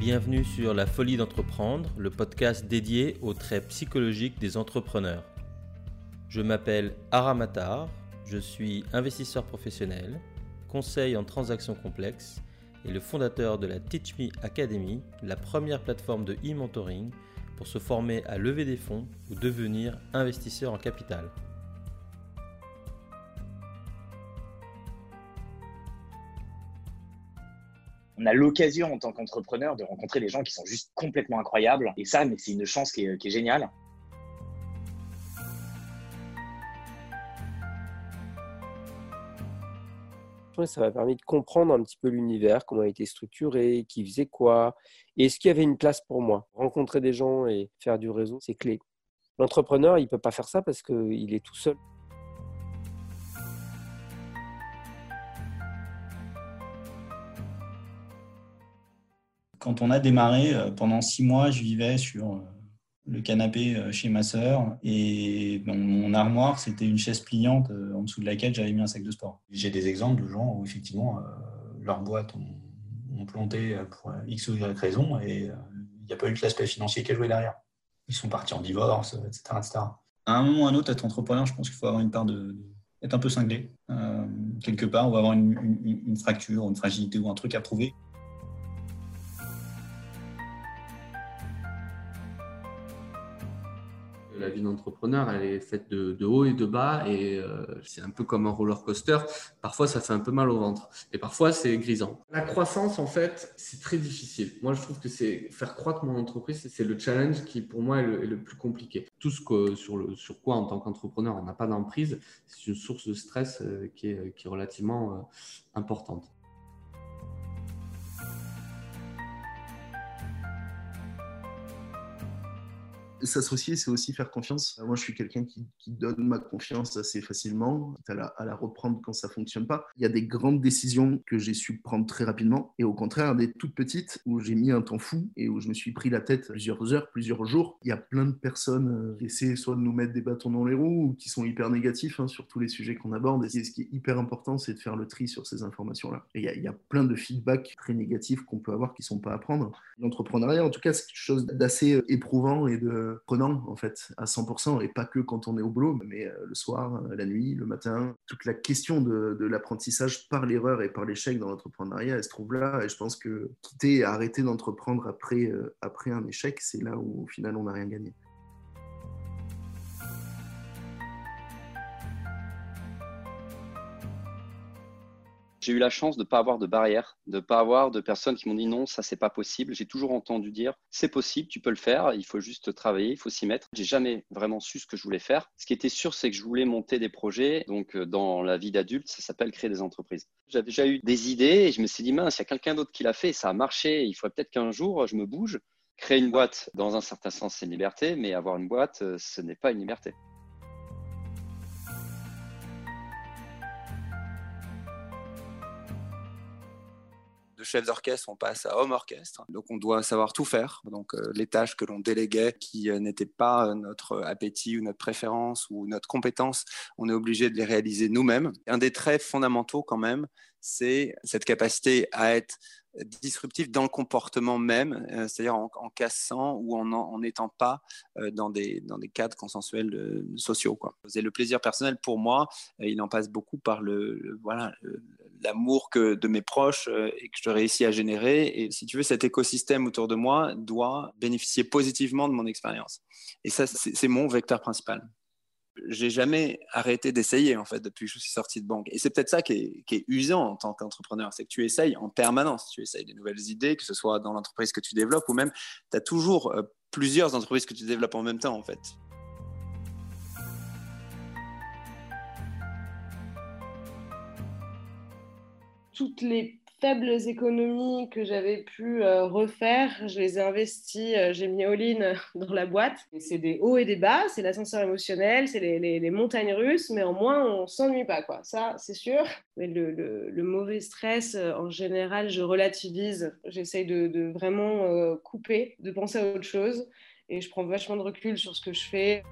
Bienvenue sur La Folie d'entreprendre, le podcast dédié aux traits psychologiques des entrepreneurs. Je m'appelle Aramatar, je suis investisseur professionnel, conseil en transactions complexes et le fondateur de la Teach Me Academy, la première plateforme de e-mentoring pour se former à lever des fonds ou devenir investisseur en capital. On a l'occasion en tant qu'entrepreneur de rencontrer des gens qui sont juste complètement incroyables. Et ça, mais c'est une chance qui est, géniale. ça m'a permis de comprendre un petit peu l'univers, comment il était structuré, qui faisait quoi, et est-ce qu'il y avait une place pour moi. Rencontrer des gens et faire du réseau, c'est clé. L'entrepreneur, il ne peut pas faire ça parce qu'il est tout seul. Quand on a démarré, euh, pendant six mois, je vivais sur euh, le canapé euh, chez ma sœur et dans mon armoire, c'était une chaise pliante en dessous de laquelle j'avais mis un sac de sport. J'ai des exemples de gens où effectivement leurs boîtes ont, planté pour X ou Y raison et il n'y a pas eu que l'aspect financier qui a joué derrière. Ils sont partis en divorce, etc. etc. À un moment ou à un autre, être entrepreneur, je pense qu'il faut avoir une part de, être un peu cinglé. quelque part, on va avoir une, une, une fracture, une fragilité ou un truc à prouver. La vie d'entrepreneur, elle est faite de, haut et de bas et euh, c'est un peu comme un roller coaster. Parfois, ça fait un peu mal au ventre et parfois, c'est grisant. La croissance, en fait, c'est très difficile. Moi, je trouve que c'est faire croître mon entreprise, c'est le challenge qui, pour moi, est le, plus compliqué. Tout ce que, sur, quoi, en tant qu'entrepreneur, on n'a pas d'emprise, c'est une source de stress euh, qui, est, qui est relativement euh, importante. S'associer, c'est aussi faire confiance. Moi, je suis quelqu'un qui, donne ma confiance assez facilement, à la, reprendre quand ça fonctionne pas. Il y a des grandes décisions que j'ai su prendre très rapidement, et au contraire, des toutes petites où j'ai mis un temps fou et où je me suis pris la tête plusieurs heures, plusieurs jours. Il y a plein de personnes euh, qui essaient soit de nous mettre des bâtons dans les roues ou qui sont hyper négatifs hein, sur tous les sujets qu'on aborde. Ce qui est hyper important, c'est de faire le tri sur ces informations-là. Il y, a, plein de feedbacks très négatifs qu'on peut avoir qui sont pas à prendre. L'entrepreneuriat, en tout cas, c'est quelque chose d'assez euh, éprouvant et de prenant en fait à 100% et pas que quand on est au boulot, mais euh, le soir, euh, la nuit, le matin. Toute la question de, l'apprentissage par l'erreur et par l'échec dans l'entrepreneuriat, elle se trouve là. Et je pense que quitter et arrêter d'entreprendre après, euh, après un échec, c'est là où au final on n'a rien gagné. J'ai eu la chance de ne pas avoir de barrière, de ne pas avoir de personnes qui m'ont dit non, ça c'est pas possible. J'ai toujours entendu dire c'est possible, tu peux le faire, il faut juste travailler, il faut s'y mettre. J'ai jamais vraiment su ce que je voulais faire. Ce qui était sûr, c'est que je voulais monter des projets. Donc euh, dans la vie d'adulte, ça s'appelle créer des entreprises. J'avais déjà eu des idées et je me suis dit mince, il y a quelqu'un d'autre qui l'a fait, ça a marché. Il faudrait peut-être qu'un jour je me bouge. Créer une boîte, dans un certain sens, c'est une liberté, mais avoir une boîte, euh, ce n'est pas une liberté. De chef d'orchestre, on passe à homme orchestre. Donc on doit savoir tout faire. Donc euh, les tâches que l'on déléguait qui euh, n'étaient pas euh, notre appétit ou notre préférence ou notre compétence, on est obligé de les réaliser nous-mêmes. Un des traits fondamentaux quand même, c'est cette capacité à être disruptif dans le comportement même, euh, c'est-à-dire en, cassant ou en n'étant pas euh, dans, des, dans des cadres consensuels euh, sociaux. Quoi. Le plaisir personnel, pour moi, il en passe beaucoup par le, voilà l'amour que de mes proches et que je réussis à générer. Et si tu veux, cet écosystème autour de moi doit bénéficier positivement de mon expérience. Et ça, c'est mon vecteur principal j'ai jamais arrêté d'essayer en fait depuis que je suis sorti de banque. Et c'est peut-être ça qui est, usant en tant qu'entrepreneur, c'est que tu essayes en permanence. Tu essayes des nouvelles idées, que ce soit dans l'entreprise que tu développes ou même tu as toujours euh, plusieurs entreprises que tu développes en même temps en fait. Toutes les faibles économies que j'avais pu euh, refaire, je les ai investies, euh, j'ai mis all-in dans la boîte. C'est des hauts et des bas, c'est l'ascenseur émotionnel, c'est les, montagnes russes, mais au moins on s'ennuie pas, quoi. Ça, c'est sûr. Mais le, mauvais stress, euh, en général, je relativise. J'essaye de, vraiment couper, de penser à autre chose, et je prends vachement de recul sur ce que je fais.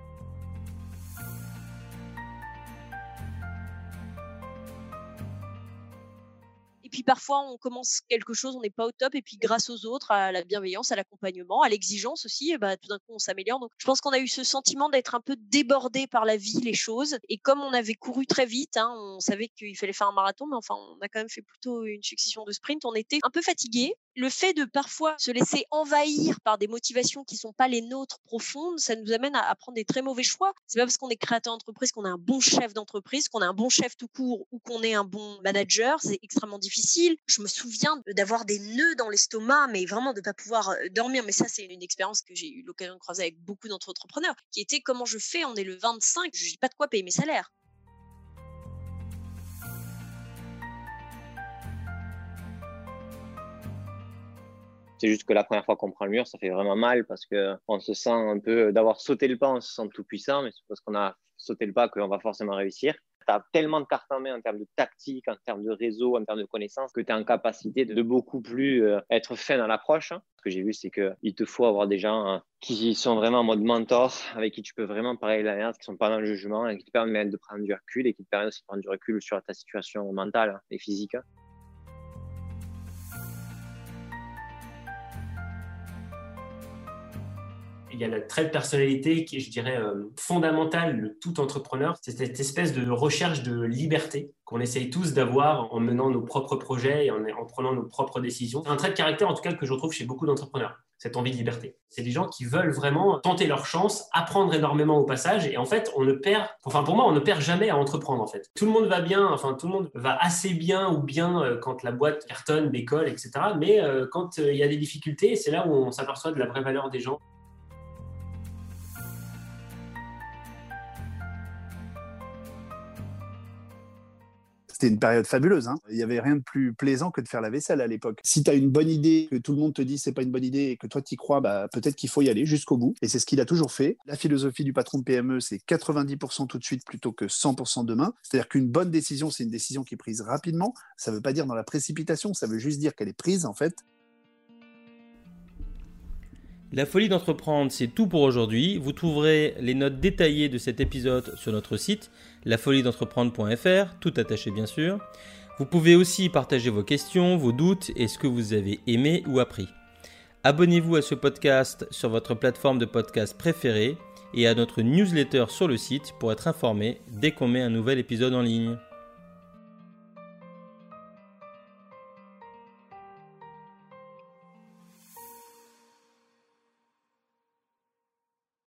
Puis parfois, on commence quelque chose, on n'est pas au top, et puis grâce aux autres, à la bienveillance, à l'accompagnement, à l'exigence aussi, bah, tout d'un coup, on s'améliore. Donc, je pense qu'on a eu ce sentiment d'être un peu débordé par la vie, les choses. Et comme on avait couru très vite, hein, on savait qu'il fallait faire un marathon, mais enfin, on a quand même fait plutôt une succession de sprints. On était un peu fatigué. Le fait de parfois se laisser envahir par des motivations qui sont pas les nôtres profondes, ça nous amène à, prendre des très mauvais choix. C'est pas parce qu'on est créateur d'entreprise qu'on est un bon chef d'entreprise, qu'on est un bon chef tout court ou qu'on est un bon manager. C'est extrêmement difficile. Je me souviens d'avoir des nœuds dans l'estomac, mais vraiment de pas pouvoir euh, dormir. Mais ça, c'est une expérience que j'ai eu l'occasion de croiser avec beaucoup d'entrepreneurs, qui était comment je fais. On est le 25, je n'ai pas de quoi payer mes salaires. C'est juste que la première fois qu'on prend le mur, ça fait vraiment mal parce qu'on se sent un peu d'avoir sauté le pas, on se sent tout puissant, mais c'est parce qu'on a sauté le pas qu'on va forcément réussir. Tu as tellement de cartes en main en termes de tactique, en termes de réseau, en termes de connaissances, que tu es en capacité de beaucoup plus euh, être fin dans l'approche. Ce que j'ai vu, c'est qu'il te faut avoir des gens hein, qui sont vraiment en mode mentor, avec qui tu peux vraiment parler de la merde, qui sont pas dans le jugement, et qui te permettent de prendre du recul et qui te permettent aussi de prendre du recul sur ta situation mentale hein, et physique. Il y a le trait de personnalité qui est, je dirais, euh, fondamental de tout entrepreneur. C'est cette espèce de recherche de liberté qu'on essaye tous d'avoir en menant nos propres projets et en, en prenant nos propres décisions. C'est un trait de caractère, en tout cas, que je retrouve chez beaucoup d'entrepreneurs cette envie de liberté. C'est des gens qui veulent vraiment tenter leur chance, apprendre énormément au passage, et en fait, on ne perd, enfin pour moi, on ne perd jamais à entreprendre en fait. Tout le monde va bien, enfin tout le monde va assez bien ou bien euh, quand la boîte cartonne, décolle, etc. Mais euh, quand il y a des difficultés, c'est là où on s'aperçoit de la vraie valeur des gens. C'était une période fabuleuse. Hein. Il n'y avait rien de plus plaisant que de faire la vaisselle à l'époque. Si tu as une bonne idée, que tout le monde te dit c'est pas une bonne idée et que toi tu y crois, bah, peut-être qu'il faut y aller jusqu'au bout. Et c'est ce qu'il a toujours fait. La philosophie du patron de PME, c'est 90% tout de suite plutôt que 100% demain. C'est-à-dire qu'une bonne décision, c'est une décision qui est prise rapidement. Ça ne veut pas dire dans la précipitation, ça veut juste dire qu'elle est prise en fait. La folie d'entreprendre, c'est tout pour aujourd'hui. Vous trouverez les notes détaillées de cet épisode sur notre site, lafoliedentreprendre.fr, tout attaché bien sûr. Vous pouvez aussi partager vos questions, vos doutes et ce que vous avez aimé ou appris. Abonnez-vous à ce podcast sur votre plateforme de podcast préférée et à notre newsletter sur le site pour être informé dès qu'on met un nouvel épisode en ligne.